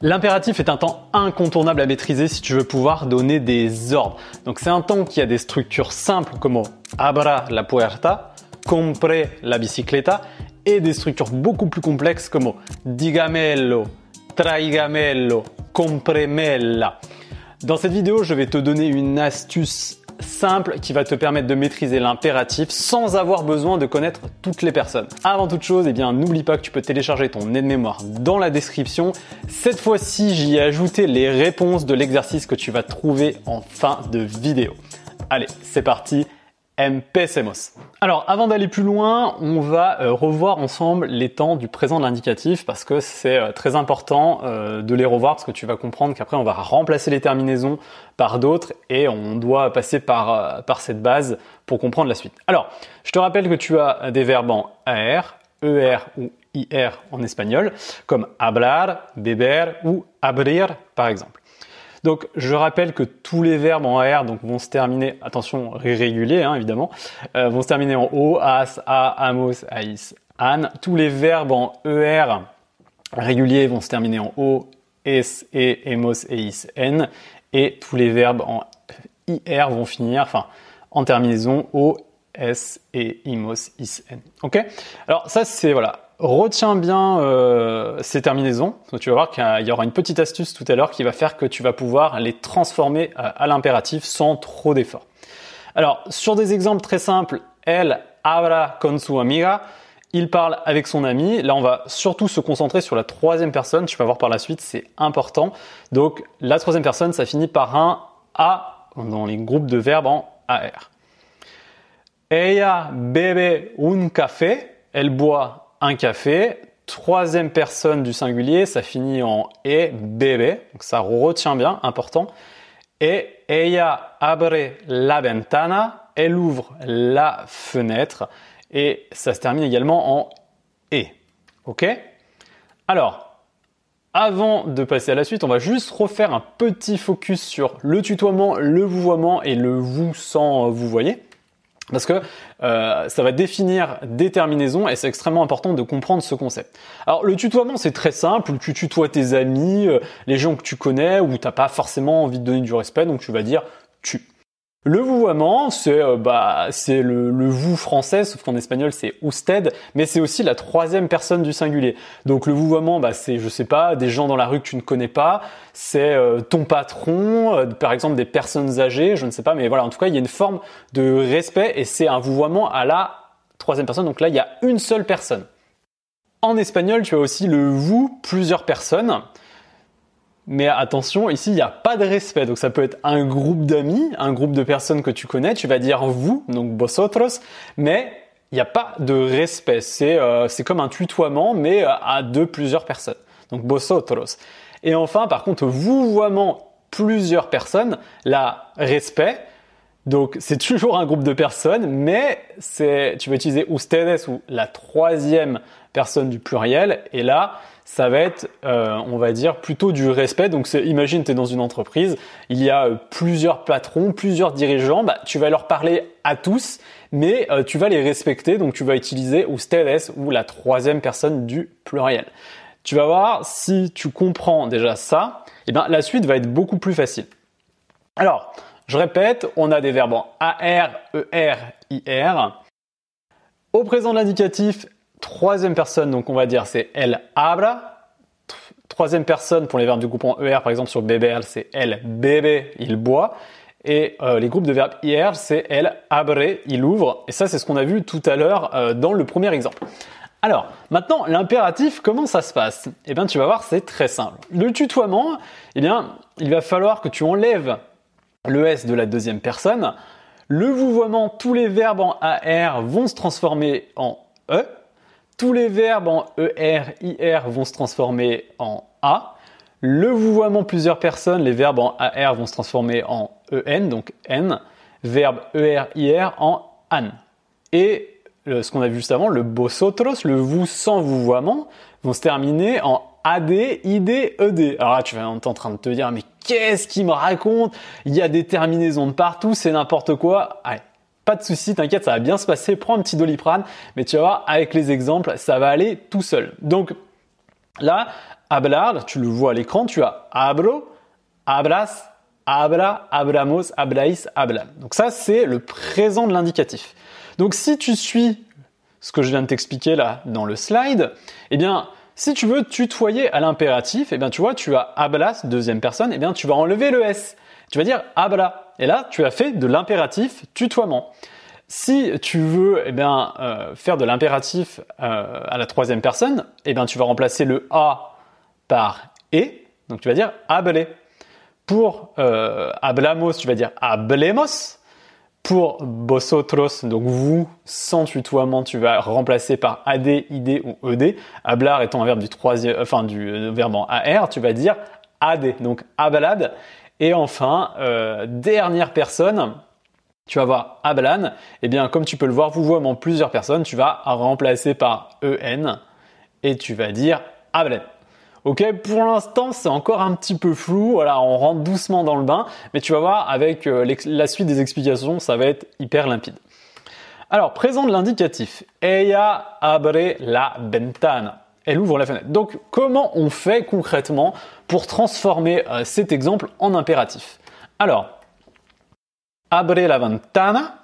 L'impératif est un temps incontournable à maîtriser si tu veux pouvoir donner des ordres. Donc c'est un temps qui a des structures simples comme abra la puerta, compre la bicicleta et des structures beaucoup plus complexes comme digamelo, traigamelo, compremella. Dans cette vidéo, je vais te donner une astuce simple qui va te permettre de maîtriser l'impératif sans avoir besoin de connaître toutes les personnes. Avant toute chose, eh bien, n'oublie pas que tu peux télécharger ton aide-mémoire dans la description. Cette fois-ci, j'y ai ajouté les réponses de l'exercice que tu vas trouver en fin de vidéo. Allez, c'est parti. Empecemos. Alors, avant d'aller plus loin, on va euh, revoir ensemble les temps du présent de l'indicatif parce que c'est euh, très important euh, de les revoir parce que tu vas comprendre qu'après on va remplacer les terminaisons par d'autres et on doit passer par, par cette base pour comprendre la suite. Alors, je te rappelle que tu as des verbes en AR, ER ou IR en espagnol, comme hablar, beber ou abrir par exemple. Donc je rappelle que tous les verbes en AR donc, vont se terminer, attention régulier hein, évidemment, euh, vont se terminer en O, AS, A, AMOS, AIS, AN. Tous les verbes en ER réguliers vont se terminer en O, S, E, EMOS, EIS, N. Et tous les verbes en IR vont finir, enfin, en terminaison O, S, E, IMOS, IS, N. Ok? Alors ça c'est, voilà, Retiens bien euh, ces terminaisons. tu vas voir qu'il y aura une petite astuce tout à l'heure qui va faire que tu vas pouvoir les transformer à, l'impératif sans trop d'effort. Alors, sur des exemples très simples, elle habla con su amiga. Il parle avec son ami. Là, on va surtout se concentrer sur la troisième personne. Tu vas voir par la suite, c'est important. Donc, la troisième personne, ça finit par un A dans les groupes de verbes en AR. Ella bebe un café. Elle boit un café. Troisième personne du singulier, ça finit en e, bébé. Donc ça retient bien, important. Et ella abre la ventana. Elle ouvre la fenêtre. Et ça se termine également en e. Ok? Alors, avant de passer à la suite, on va juste refaire un petit focus sur le tutoiement, le vouvoiement et le vous sans vous voyez. Parce que euh, ça va définir des terminaisons et c'est extrêmement important de comprendre ce concept. Alors le tutoiement c'est très simple, tu tutoies tes amis, euh, les gens que tu connais ou t'as pas forcément envie de donner du respect donc tu vas dire tu. Le vouvoiement, c'est euh, bah, c'est le, le, vous français, sauf qu'en espagnol c'est usted, mais c'est aussi la troisième personne du singulier. Donc le vouvoiement, bah, c'est je sais pas des gens dans la rue que tu ne connais pas, c'est euh, ton patron, euh, par exemple des personnes âgées, je ne sais pas, mais voilà, en tout cas il y a une forme de respect et c'est un vouvoiement à la troisième personne. Donc là il y a une seule personne. En espagnol, tu as aussi le vous plusieurs personnes. Mais attention, ici, il n'y a pas de respect. Donc ça peut être un groupe d'amis, un groupe de personnes que tu connais. Tu vas dire vous, donc vosotros, mais il n'y a pas de respect. C'est euh, comme un tutoiement, mais euh, à deux, plusieurs personnes. Donc vosotros. Et enfin, par contre, vouvoiement plusieurs personnes, là, respect. Donc c'est toujours un groupe de personnes, mais c'est tu vas utiliser ustedes ou la troisième personne du pluriel. Et là, ça va être, euh, on va dire, plutôt du respect. Donc, imagine, tu es dans une entreprise, il y a euh, plusieurs patrons, plusieurs dirigeants, bah, tu vas leur parler à tous, mais euh, tu vas les respecter. Donc, tu vas utiliser ustedes ou la troisième personne du pluriel. Tu vas voir, si tu comprends déjà ça, eh bien, la suite va être beaucoup plus facile. Alors, je répète, on a des verbes en AR, ER, IR. Au présent de l'indicatif, Troisième personne, donc on va dire c'est elle abra. Troisième personne pour les verbes du groupe en ER, par exemple sur beber, c'est elle bébé, il boit. Et euh, les groupes de verbes IR, c'est elle abre, il ouvre. Et ça, c'est ce qu'on a vu tout à l'heure euh, dans le premier exemple. Alors, maintenant, l'impératif, comment ça se passe? Eh bien, tu vas voir, c'est très simple. Le tutoiement, eh bien, il va falloir que tu enlèves le S de la deuxième personne. Le vouvoiement, tous les verbes en AR vont se transformer en E. Tous les verbes en ER, IR vont se transformer en A. Le vouvoiement plusieurs personnes, les verbes en AR vont se transformer en EN, donc N. Verbe ER, IR en AN. Et ce qu'on a vu juste avant, le vosotros, le vous sans vouvoiement, vont se terminer en AD, ID, ED. Alors là, tu vas être en train de te dire, mais qu'est-ce qu'il me raconte? Il y a des terminaisons de partout, c'est n'importe quoi. Allez, pas de souci, t'inquiète, ça va bien se passer. Prends un petit doliprane, mais tu vas voir, avec les exemples, ça va aller tout seul. Donc là, hablar, tu le vois à l'écran, tu as abro, abras, abra, abramos, ablaïs, ablam. Donc ça, c'est le présent de l'indicatif. Donc si tu suis ce que je viens de t'expliquer là dans le slide, eh bien, si tu veux tutoyer à l'impératif, eh bien, tu vois, tu as hablas, deuxième personne, eh bien, tu vas enlever le S. Tu vas dire habla. Et là, tu as fait de l'impératif tutoiement. Si tu veux eh bien, euh, faire de l'impératif euh, à la troisième personne, eh bien, tu vas remplacer le A par E. Donc tu vas dire hable. Pour euh, hablamos, tu vas dire hablemos. Pour vosotros, donc vous, sans tutoiement, tu vas remplacer par ad, id ou ed. Hablar étant un verbe du troisième, enfin du verbe en ar, tu vas dire ad, donc hablad. Et enfin, dernière personne, tu vas voir Ablan, et eh bien comme tu peux le voir, vous voyez en plusieurs personnes, tu vas remplacer par EN et tu vas dire Ablan. Ok, pour l'instant c'est encore un petit peu flou, voilà, on rentre doucement dans le bain, mais tu vas voir avec euh, la suite des explications, ça va être hyper limpide. Alors, présent de l'indicatif, abre la. Elle ouvre la fenêtre. Donc, comment on fait concrètement pour transformer euh, cet exemple en impératif? Alors, abre la ventana.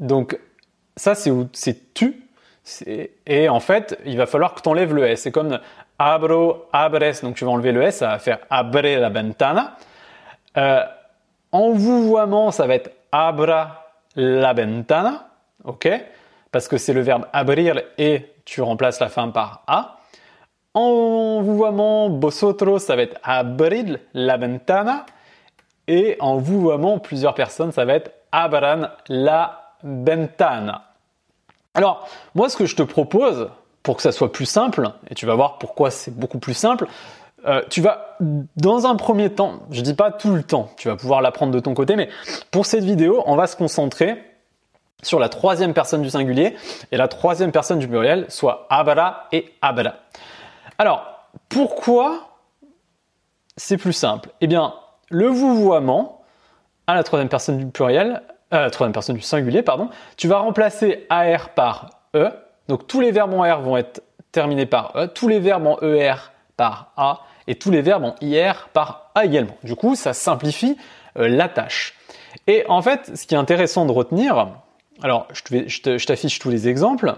Donc, ça, c'est tu. Et en fait, il va falloir que tu enlèves le S. C'est comme abro, abres. Donc, tu vas enlever le S, ça va faire abre la ventana. Euh, en vouvoiement, ça va être abra la ventana. OK? Parce que c'est le verbe abrir et tu remplaces la fin par A. En vouvoiement, vosotros, ça va être abrir la ventana. Et en vouvoiement, plusieurs personnes, ça va être abran la ventana. Alors, moi, ce que je te propose, pour que ça soit plus simple, et tu vas voir pourquoi c'est beaucoup plus simple, euh, tu vas, dans un premier temps, je dis pas tout le temps, tu vas pouvoir l'apprendre de ton côté, mais pour cette vidéo, on va se concentrer sur la troisième personne du singulier et la troisième personne du pluriel, soit abra et abra. Alors, pourquoi c'est plus simple? Eh bien, le vouvoiement à la troisième personne du pluriel, à la troisième personne du singulier, pardon, tu vas remplacer AR par E. Donc tous les verbes en R vont être terminés par E, tous les verbes en ER par A et tous les verbes en IR par A également. Du coup, ça simplifie euh, la tâche. Et en fait, ce qui est intéressant de retenir, alors je t'affiche tous les exemples,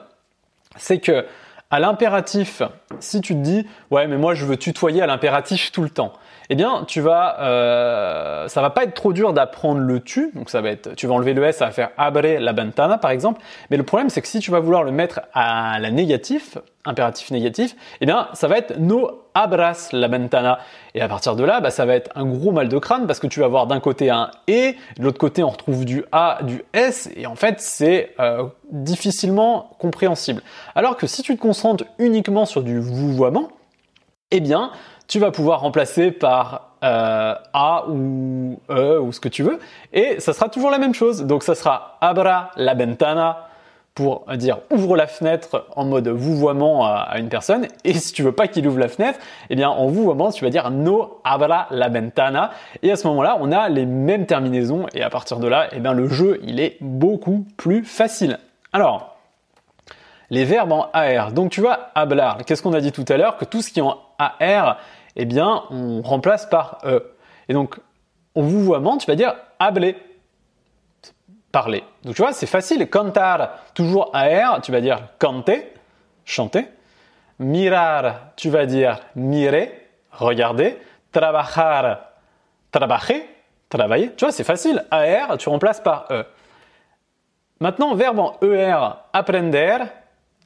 c'est que à l'impératif, si tu te dis ouais mais moi je veux tutoyer à l'impératif tout le temps, eh bien, tu vas, euh, ça va pas être trop dur d'apprendre le tu. Donc, ça va être, tu vas enlever le s, ça va faire abre la ventana, par exemple. Mais le problème, c'est que si tu vas vouloir le mettre à la négatif, impératif négatif, eh bien, ça va être no abras la ventana. Et à partir de là, bah, ça va être un gros mal de crâne parce que tu vas avoir d'un côté un et, de l'autre côté, on retrouve du a, du s, et en fait, c'est euh, difficilement compréhensible. Alors que si tu te concentres uniquement sur du vouvoiement, eh bien, tu vas pouvoir remplacer par euh, A ou E ou ce que tu veux, et ça sera toujours la même chose. Donc ça sera abra la ventana pour dire ouvre la fenêtre en mode vouvoiement à, une personne, et si tu veux pas qu'il ouvre la fenêtre, eh bien en vouvoiement tu vas dire no abra la ventana, et à ce moment-là on a les mêmes terminaisons, et à partir de là, eh bien le jeu il est beaucoup plus facile. Alors, les verbes en AR. Donc tu vois, hablar. Qu'est-ce qu'on a dit tout à l'heure? Que tout ce qui est en AR, eh bien, on remplace par E. Et donc, au vouvoiement, tu vas dire habler, parler. Donc, tu vois, c'est facile. Cantar, toujours AR, tu vas dire canter, chanter. Mirar, tu vas dire mirer, regarder. Trabajar, trabajer, travailler. Tu vois, c'est facile. AR, tu remplaces par E. Maintenant, verbe en ER, aprender,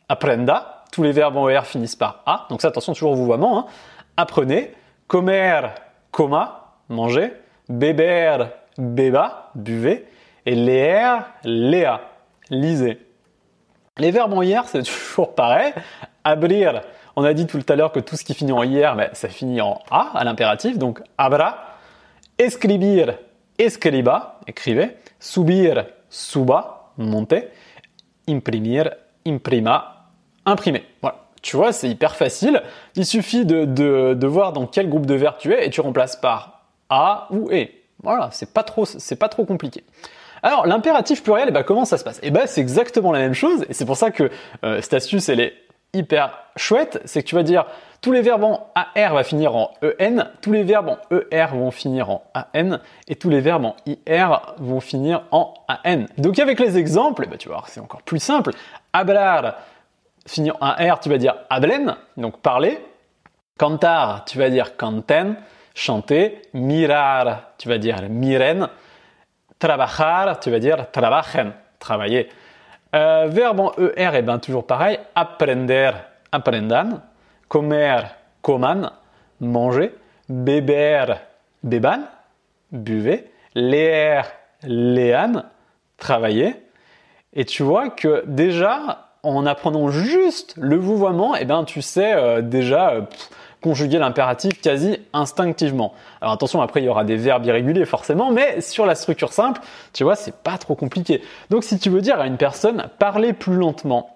aprenda. Tous les verbes en ER finissent par A. Donc ça, attention, toujours au vouvoiement. Hein apprenez, comer, coma, manger, beber, beba, buvez, et leer, léa, lisez. Les verbes en hier, c'est toujours pareil. Abrir, on a dit tout à l'heure que tout ce qui finit en hier, mais ça finit en A à l'impératif, donc abra. Escribir, escriba, écrivez. Subir, suba, monter. Imprimir, imprima, imprimer. Voilà. Tu vois, c'est hyper facile. Il suffit de, voir dans quel groupe de verbes tu es et tu remplaces par a ou e. Voilà, c'est pas trop, c'est pas trop compliqué. Alors l'impératif pluriel, eh ben, comment ça se passe? Eh ben c'est exactement la même chose et c'est pour ça que euh, cette astuce elle est hyper chouette, c'est que tu vas dire tous les verbes en AR vont finir en EN, tous les verbes en ER vont finir en AN, et tous les verbes en IR vont finir en AN. Donc avec les exemples, ben, tu voir, c'est encore plus simple. Hablar finit en AR, tu vas dire hablen, donc parler. Cantar, tu vas dire canten, chanter. Mirar, tu vas dire miren. Trabajar, tu vas dire trabajen, travailler. Euh, verbe en ER, et ben toujours pareil. Aprender, aprendan. Comer, coman. Manger. Beber, beban. Buvez. Leer, lean. Travailler. Et tu vois que déjà, en apprenant juste le vouvoiement, eh ben tu sais euh, déjà euh, conjuguer l'impératif quasi instinctivement. Alors attention, après il y aura des verbes irréguliers forcément, mais sur la structure simple, tu vois, c'est pas trop compliqué. Donc si tu veux dire à une personne parler plus lentement,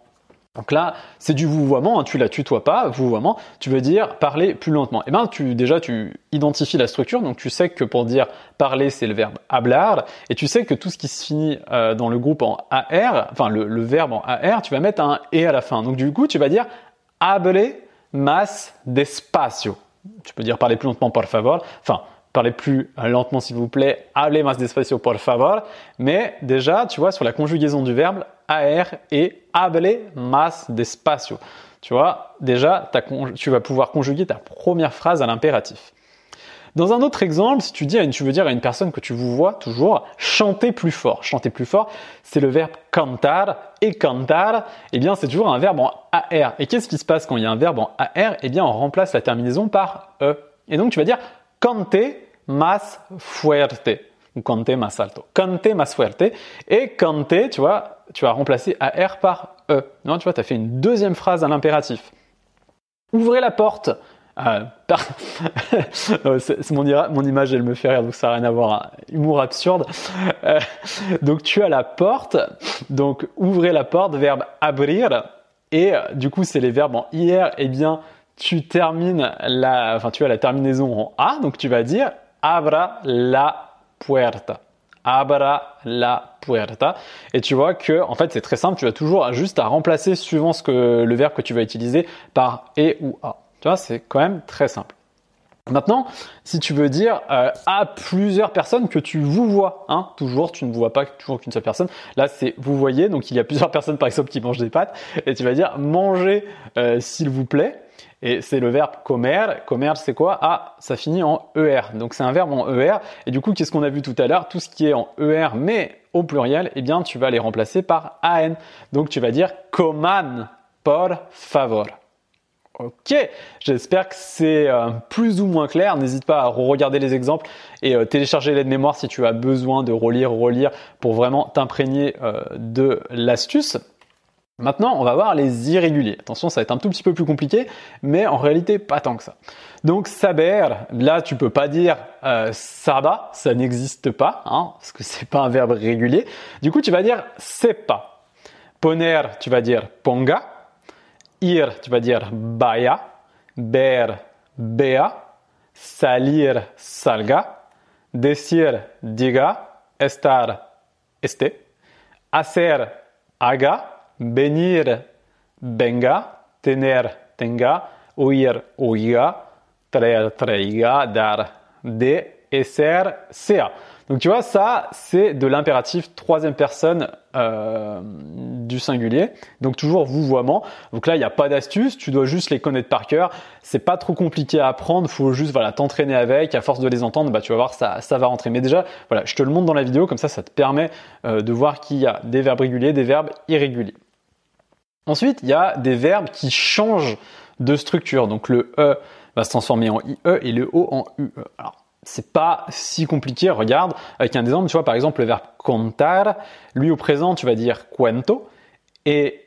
donc là, c'est du vouvoiement, hein, tu la tutoies pas, vouvoiement, tu veux dire parler plus lentement. Et eh ben tu déjà tu identifies la structure, donc tu sais que pour dire parler c'est le verbe hablar, et tu sais que tout ce qui se finit euh, dans le groupe en AR, enfin le, le, verbe en AR, tu vas mettre un et à la fin. Donc du coup tu vas dire hable más despacio. Tu peux dire parler plus lentement por favor, enfin parlez plus lentement s'il vous plaît, hable más despacio por favor, mais déjà tu vois sur la conjugaison du verbe AR et hable más despacio. Tu vois, déjà, tu vas pouvoir conjuguer ta première phrase à l'impératif. Dans un autre exemple, si tu dis tu veux dire à une personne que tu vous vois toujours chanter plus fort. Chanter plus fort, c'est le verbe cantar et cantar, eh bien c'est toujours un verbe en AR. Et qu'est-ce qui se passe quand il y a un verbe en AR Eh bien on remplace la terminaison par E. Et donc tu vas dire cante más fuerte ou cante más alto. Cante más fuerte et cante, tu vois, tu vas remplacer AR par E. Non, tu vois, tu as fait une deuxième phrase à l'impératif. Ouvrez la porte. Euh, c'est mon, mon, image, elle me fait rire, donc ça n'a rien à voir. Hein. Humour absurde. Euh, donc tu as la porte. Donc ouvrez la porte, verbe abrir. Et euh, du coup, c'est les verbes en IR. Eh bien, tu termines la, enfin, tu as la terminaison en A. Donc tu vas dire abra la puerta abra la puerta. Et tu vois que, en fait, c'est très simple. Tu as toujours juste à remplacer suivant ce que le verbe que tu vas utiliser par e ou a. Tu vois, c'est quand même très simple. Maintenant, si tu veux dire euh, à plusieurs personnes que tu vous vois, hein, toujours, tu ne vois pas toujours qu'une seule personne. Là, c'est vous voyez, donc il y a plusieurs personnes par exemple qui mangent des pâtes, et tu vas dire manger euh, s'il vous plaît. Et c'est le verbe comer. Comer, c'est quoi? Ah, ça finit en ER. Donc c'est un verbe en ER. Et du coup, qu'est-ce qu'on a vu tout à l'heure? Tout ce qui est en ER, mais au pluriel, eh bien, tu vas les remplacer par AN. Donc tu vas dire coman por favor. Ok, j'espère que c'est euh, plus ou moins clair. N'hésite pas à regarder les exemples et euh, télécharger l'aide mémoire si tu as besoin de relire, relire pour vraiment t'imprégner euh, de l'astuce. Maintenant, on va voir les irréguliers. Attention, ça va être un tout petit peu plus compliqué, mais en réalité, pas tant que ça. Donc, saber, là, tu peux pas dire euh, saba, ça n'existe pas, hein, parce que c'est pas un verbe régulier. Du coup, tu vas dire sepa. Poner, tu vas dire ponga. Ir, tu vas dire baya. Ber, bea. Salir, salga. Decir, diga. Estar, este. Hacer, haga venir, venga, tener, tenga, oír, oiga, traer, traiga, dar, de, ser, sea. Donc tu vois, ça, c'est de l'impératif troisième personne euh, du singulier. Donc toujours vouvoiement. Donc là, il n'y a pas d'astuce, tu dois juste les connaître par cœur. C'est pas trop compliqué à apprendre, faut juste voilà t'entraîner avec. À force de les entendre, bah tu vas voir, ça, ça va rentrer. Mais déjà, voilà, je te le montre dans la vidéo, comme ça, ça te permet euh, de voir qu'il y a des verbes réguliers, des verbes irréguliers. Ensuite, il y a des verbes qui changent de structure. Donc le E va se transformer en IE et le O en UE. Alors, c'est pas si compliqué, regarde, avec un exemple, tu vois, par exemple, le verbe contar, lui au présent, tu vas dire cuento, et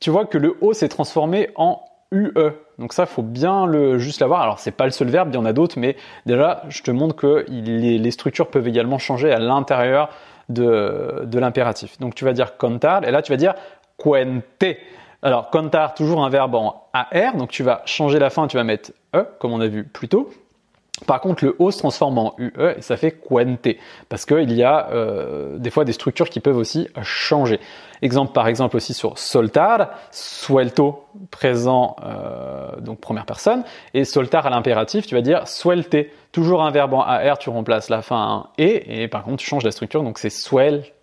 tu vois que le O s'est transformé en UE. Donc ça, faut bien le juste l'avoir. Alors c'est pas le seul verbe, il y en a d'autres, mais déjà, je te montre que les, structures peuvent également changer à l'intérieur de, de l'impératif. Donc tu vas dire contar, et là tu vas dire cuente. Alors, contar, toujours un verbe en AR, donc tu vas changer la fin, tu vas mettre E, comme on a vu plus tôt. Par contre, le O se transforme en UE et ça fait cuente parce qu'il y a euh, des fois des structures qui peuvent aussi changer. Exemple par exemple aussi sur soltar, suelto présent euh, donc première personne et soltar à l'impératif, tu vas dire suelte. Toujours un verbe en AR, tu remplaces la fin en E et par contre tu changes la structure donc c'est suelte.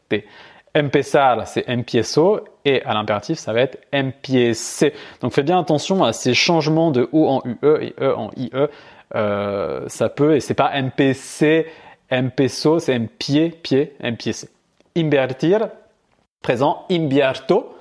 Empezar, c'est empiezo et à l'impératif, ça va être empiece. Donc fais bien attention à ces changements de O en UE et E en IE euh, ça peut, et c'est pas MPC, MPSO, c'est MPIE, pied, MPC. Invertir, présent, imbierto.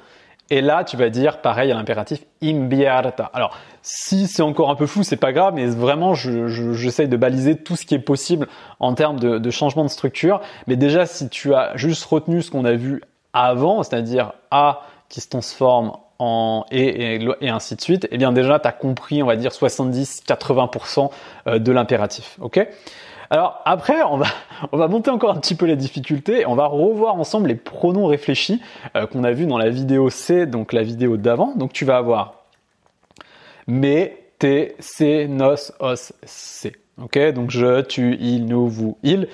Et là, tu vas dire pareil à l'impératif imbierta. Alors, si c'est encore un peu fou, c'est pas grave, mais vraiment, j'essaye de baliser tout ce qui est possible en termes de, changement de structure. Mais déjà, si tu as juste retenu ce qu'on a vu avant, c'est-à-dire A qui se transforme et, et, ainsi de suite, eh bien déjà tu as compris, on va dire 70-80% euh, de l'impératif. OK? Alors après, on va, on va monter encore un petit peu les difficultés et on va revoir ensemble les pronoms réfléchis euh, qu'on a vu dans la vidéo C, donc la vidéo d'avant. Donc tu vas avoir mais, te, c, nos, os, c. Ok, donc je, tu, il, nous, vous, il.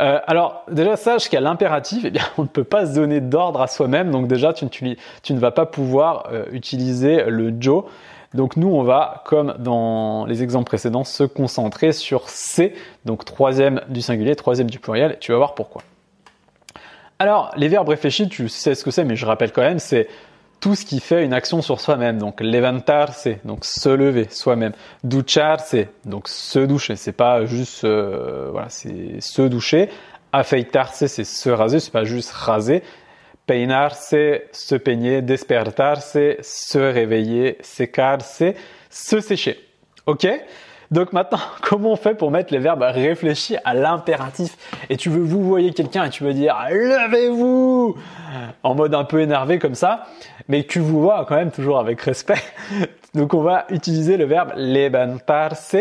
Euh, alors déjà sache qu'à l'impératif, eh bien, on ne peut pas se donner d'ordre à soi-même. Donc déjà, tu, ne vas pas pouvoir euh, utiliser le Joe. Donc nous, on va, comme dans les exemples précédents, se concentrer sur C, donc troisième du singulier, troisième du pluriel. Et tu vas voir pourquoi. Alors, les verbes réfléchis, tu sais ce que c'est, mais je rappelle quand même, c'est tout ce qui fait une action sur soi-même. Donc levantarse, donc se lever soi-même. Ducharse, donc se doucher. C'est pas juste euh, voilà, c'est se doucher. Afeitarse, c'est se raser, c'est pas juste raser. Peinarse, se peigner. Despertarse, se réveiller. Secarse, se sécher. Ok? Donc maintenant, comment on fait pour mettre les verbes réfléchis à l'impératif? Et tu veux vous voyez quelqu'un et tu veux dire levez-vous en mode un peu énervé comme ça, mais tu vous vois quand même toujours avec respect. Donc on va utiliser le verbe levantarse.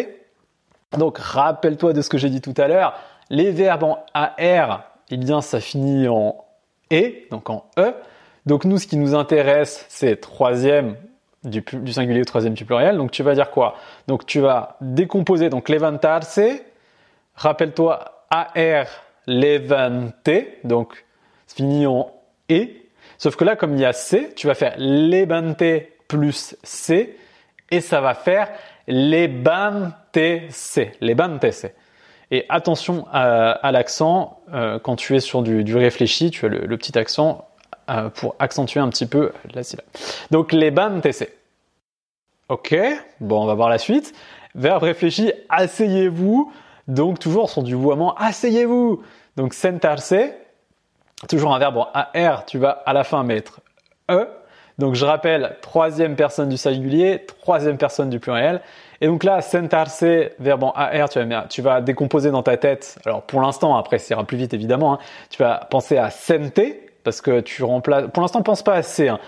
Donc rappelle-toi de ce que j'ai dit tout à l'heure. Les verbes en AR, eh bien ça finit en E, donc en E. Donc nous, ce qui nous intéresse, c'est troisième du, singulier troisième du pluriel. Donc tu vas dire quoi? Donc tu vas décomposer donc levantarse. Rappelle-toi AR levante, donc fini en E. Sauf que là, comme il y a C, tu vas faire levante plus C et ça va faire lebantese, lebantese. Et attention à, l'accent, euh, quand tu es sur du, réfléchi, tu as le petit accent euh, pour accentuer un petit peu la syllabe. Donc les TC. Ok, bon, on va voir la suite. Verbe réfléchi, asseyez-vous. Donc toujours sur du vouement, asseyez-vous. Donc sentarse, toujours un verbe en AR, tu vas à la fin mettre E. Donc je rappelle, troisième personne du singulier, troisième personne du pluriel. Et donc là, sentarse, verbe en AR, tu vas, décomposer dans ta tête. Alors pour l'instant, après ça ira plus vite évidemment, hein. tu vas penser à sente, parce que tu remplaces. Pour l'instant, pense pas à C. Hein.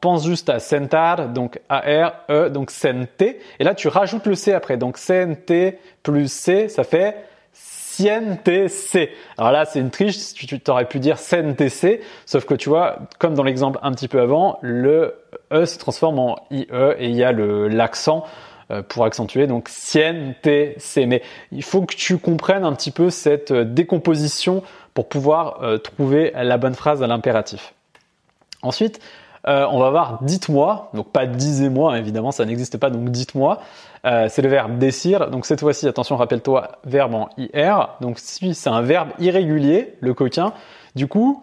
Pense juste à sentar, donc A R E, donc sente. Et là, tu rajoutes le C après. Donc sente plus C, ça fait siente. Alors là, c'est une triche. Tu t'aurais pu dire sente C, sauf que tu vois, comme dans l'exemple un petit peu avant, le E se transforme en IE et il y a l'accent pour accentuer, donc siente C. Mais il faut que tu comprennes un petit peu cette euh, décomposition pour pouvoir euh, trouver la bonne phrase à l'impératif. Ensuite, euh, on va voir dites-moi, donc pas disez-moi, évidemment, ça n'existe pas, donc dites-moi. Euh, c'est le verbe décir. Donc cette fois-ci, attention, rappelle-toi, verbe en IR. Donc si c'est un verbe irrégulier, le coquin. Du coup,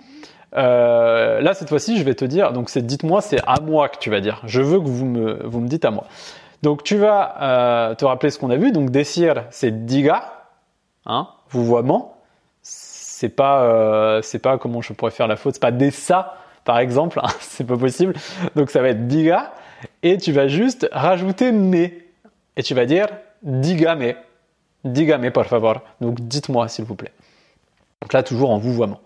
là cette fois-ci, je vais te dire, donc c'est dites-moi, c'est à moi que tu vas dire. Je veux que vous me, vous me dites à moi. Donc tu vas te rappeler ce qu'on a vu. Donc décir, c'est diga, hein, vouvoiement c'est pas euh, c'est pas comment je pourrais faire la faute, c'est pas des ça par exemple, hein, c'est pas possible. Donc ça va être diga et tu vas juste rajouter mais et tu vas dire digame, digame por favor. Donc dites-moi s'il vous plaît. Donc là toujours en vouvoiement.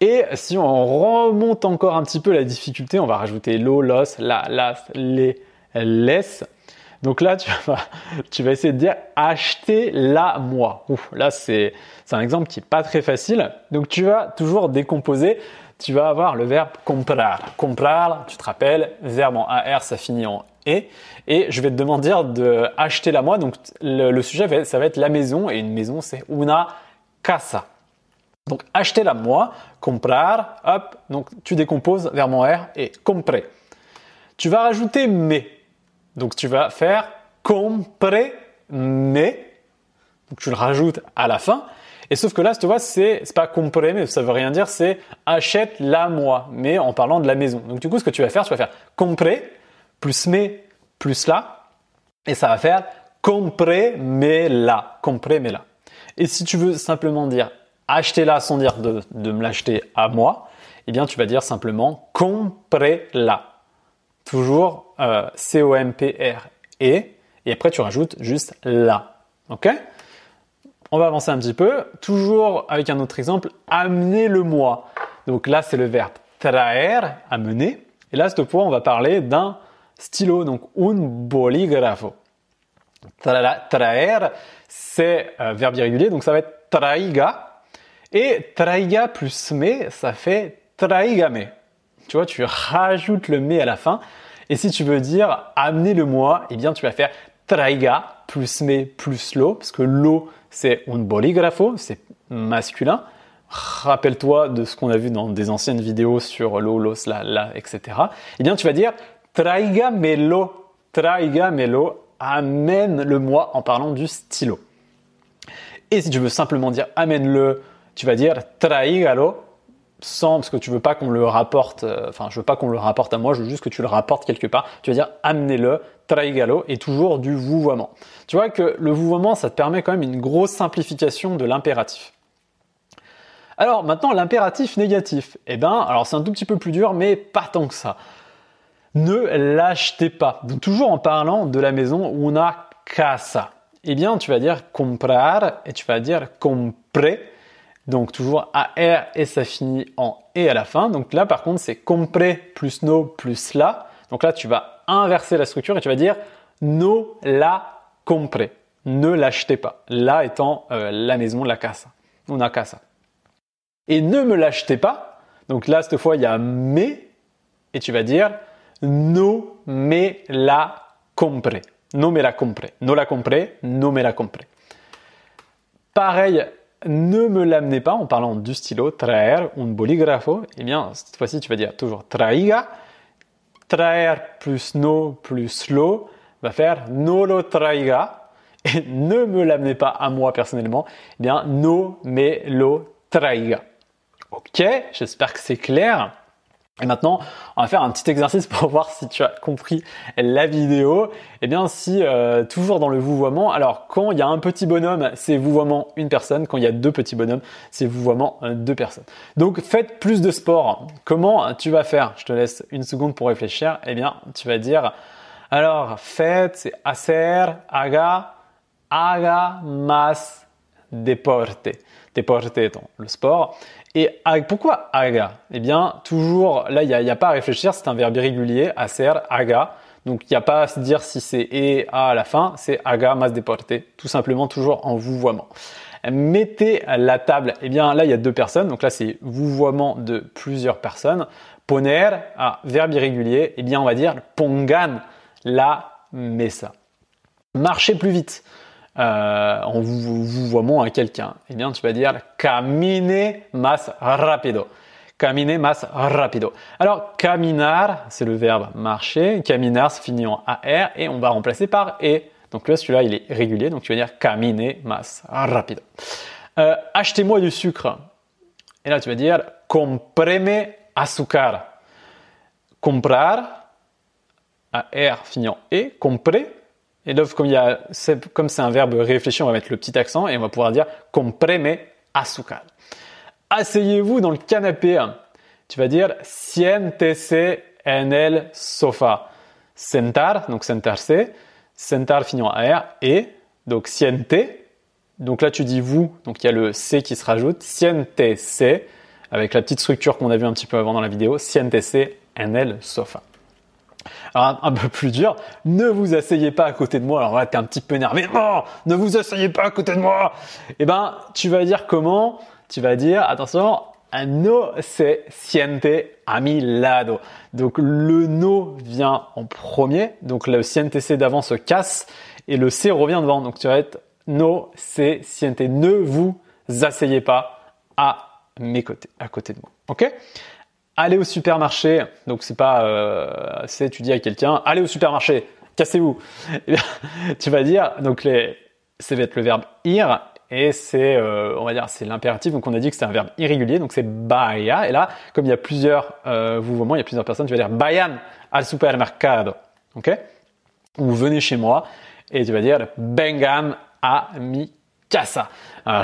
Et si on remonte encore un petit peu la difficulté, on va rajouter lo, los, la, las, les, les. Donc là, tu vas, tu vas essayer de dire acheter la moi. Ouf, là, c'est, un exemple qui est pas très facile. Donc tu vas toujours décomposer. Tu vas avoir le verbe comprar. Comprar, tu te rappelles, verbe en AR, ça finit en et et je vais te demander de acheter la moi. Donc le, sujet ça va être la maison et une maison c'est una casa. Donc acheter la moi, comprar, hop, donc tu décomposes vers mon R et comprer. Tu vas rajouter mais. Donc tu vas faire comprer mais. Donc tu le rajoutes à la fin. Et sauf que là, tu vois, c'est pas comprer, mais ça veut rien dire, c'est achète la moi, mais en parlant de la maison. Donc du coup, ce que tu vas faire, tu vas faire comprer plus mais plus là, et ça va faire mais là. Et si tu veux simplement dire acheter là sans dire de, de me l'acheter à moi, eh bien tu vas dire simplement comprer là. Toujours euh, C-O-M-P-R-E, et après tu rajoutes juste là. Ok? On va avancer un petit peu, toujours avec un autre exemple, amener le moi. Donc là c'est le verbe traer, amener, et là cette fois on va parler d'un stylo, donc un bolígrafo. Traer, c'est euh, verbe irrégulier, donc ça va être traiga. Et traiga plus me, ça fait traigame. Tu vois, tu rajoutes le me à la fin. Et si tu veux dire amener le moi, eh bien tu vas faire traiga plus me plus lo, parce que lo c'est un bolígrafo, c'est masculin. Rappelle-toi de ce qu'on a vu dans des anciennes vidéos sur lo, los, la, la, etc. Eh bien tu vas dire Traigamelo, traigamelo, amène-le-moi en parlant du stylo. Et si tu veux simplement dire amène-le, tu vas dire traigalo, sans, parce que tu veux pas qu'on le rapporte, euh, enfin, je veux pas qu'on le rapporte à moi, je veux juste que tu le rapportes quelque part. Tu vas dire amenez-le, traigalo, et toujours du vouvoiement. Tu vois que le vouvoiement, ça te permet quand même une grosse simplification de l'impératif. Alors maintenant, l'impératif négatif. Eh ben, alors c'est un tout petit peu plus dur, mais pas tant que ça ne l'achetez pas. Donc toujours en parlant de la maison una casa. Eh bien, tu vas dire comprar et tu vas dire comprer. Donc toujours AR et ça finit en et à la fin. Donc là, par contre, c'est comprer plus no plus la. Donc là, tu vas inverser la structure et tu vas dire no la comprer. Ne l'achetez pas. La étant euh, la maison, la casa. Una casa. Et ne me l'achetez pas. Donc là, cette fois, il y a mais et tu vas dire no me la compré. No me la compré. No la compré, no me la compré. Pareil, ne me l'amenez pas en parlant du stylo, traer un bolígrafo. Eh bien, cette fois-ci, tu vas dire toujours traiga. Traer plus no plus lo va faire no lo traiga. Et ne me l'amenez pas à moi personnellement. Eh bien, no me lo traiga. Ok, j'espère que c'est clair. Et maintenant, on va faire un petit exercice pour voir si tu as compris la vidéo. Eh bien, si euh, toujours dans le vouvoiement, alors quand il y a un petit bonhomme, c'est vouvoiement une personne. Quand il y a deux petits bonhommes, c'est vouvoiement euh, deux personnes. Donc, faites plus de sport. Comment tu vas faire? Je te laisse une seconde pour réfléchir. Eh bien, tu vas dire, alors, faites, c'est hacer, haga, haga más deporte. Deporte étant le sport. Et pourquoi aga? Eh bien, toujours, là, il n'y a, pas à réfléchir, c'est un verbe irrégulier, aser, aga. Donc, il n'y a pas à se dire si c'est et a à la fin, c'est aga mas deporte, tout simplement toujours en vouvoiement. Mettez la table, eh bien là, il y a deux personnes, donc là, c'est vouvoiement de plusieurs personnes. Poner, à verbe irrégulier, eh bien, on va dire pongan la mesa. Marchez plus vite euh, en vous, à quelqu'un, eh bien, tu vas dire camine más rápido. Camine más rápido. Alors, caminar, c'est le verbe marcher. Caminar, se finit en AR et on va remplacer par E. Donc là, celui-là, il est régulier. Donc, tu vas dire camine más rápido. Euh, achetez-moi du sucre. Et là, tu vas dire compreme azúcar. Comprar, AR finit en E. Compre, et là, comme, c'est un verbe réfléchi, on va mettre le petit accent et on va pouvoir dire compreme azúcar. Asseyez-vous dans le canapé. Tu vas dire siéntese en el sofá. Sentar, donc sentarse. Sentar finit en AR et donc siente. Donc là, tu dis vous, donc il y a le C qui se rajoute. Siéntese avec la petite structure qu'on a vue un petit peu avant dans la vidéo. Siéntese en el sofá. Alors, un peu plus dur, ne vous asseyez pas à côté de moi. Alors là, t'es un petit peu énervé. Non, ne vous asseyez pas à côté de moi. Eh ben, tu vas dire comment Tu vas dire, attention, no se siente a mi lado. Donc le no vient en premier, donc le siente d'avant se casse et le c revient devant. Donc tu vas être no se. Ne vous asseyez pas à mes côtés, à côté de moi. Ok? Allez au supermarché. Donc c'est pas, euh, c'est tu dis à quelqu'un, allez au supermarché, cassez-vous. Eh tu vas dire donc les, ça va être le verbe ir et c'est, euh, on va dire, c'est l'impératif. Donc on a dit que c'était un verbe irrégulier, donc c'est vaya. Et là, comme il y a plusieurs euh, mouvements, il y a plusieurs personnes, tu vas dire vayan al supermercado, ok? Ou venez chez moi et tu vas dire vengan a mi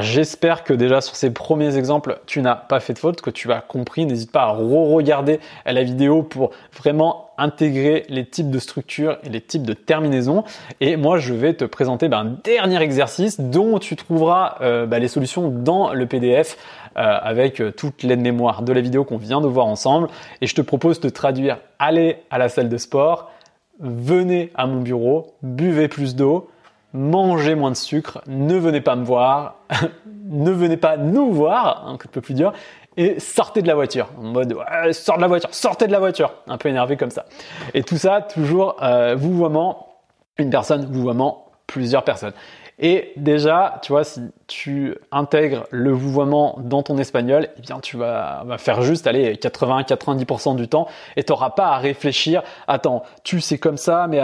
j'espère que déjà sur ces premiers exemples, tu n'as pas fait de faute, que tu as compris. N'hésite pas à re-regarder la vidéo pour vraiment intégrer les types de structures et les types de terminaisons. Et moi, je vais te présenter ben, un dernier exercice dont tu trouveras euh, ben, les solutions dans le PDF euh, avec euh, toute l'aide-mémoire de la vidéo qu'on vient de voir ensemble. Et je te propose de traduire allez à la salle de sport, venez à mon bureau, buvez plus d'eau, mangez moins de sucre, ne venez pas me voir, ne venez pas nous voir, un peu plus dur, et sortez de la voiture. En mode, ouais, sors de la voiture, sortez de la voiture. Un peu énervé comme ça. Et tout ça, toujours, euh, vouvoiement, une personne, vouvoiement, plusieurs personnes. Et déjà, tu vois, si tu intègres le vouvoiement dans ton espagnol, eh bien, tu vas, faire juste, aller 80-90% du temps et tu n'auras pas à réfléchir. Attends, tu c'est comme ça, mais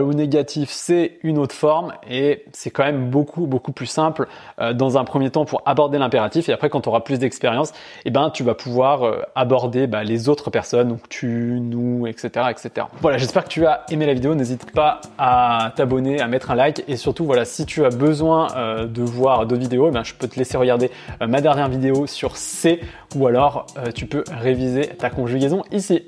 au négatif, c'est une autre forme et c'est quand même beaucoup, beaucoup plus simple euh, dans un premier temps pour aborder l'impératif et après, quand tu auras plus d'expérience, eh ben, tu vas pouvoir euh, aborder bah, les autres personnes, donc tu, nous, etc., etc. Voilà, j'espère que tu as aimé la vidéo. N'hésite pas à t'abonner, à mettre un like et surtout, voilà, si tu as besoin euh, de voir d'autres vidéos, eh je peux te laisser regarder euh, ma dernière vidéo sur C ou alors euh, tu peux réviser ta conjugaison ici.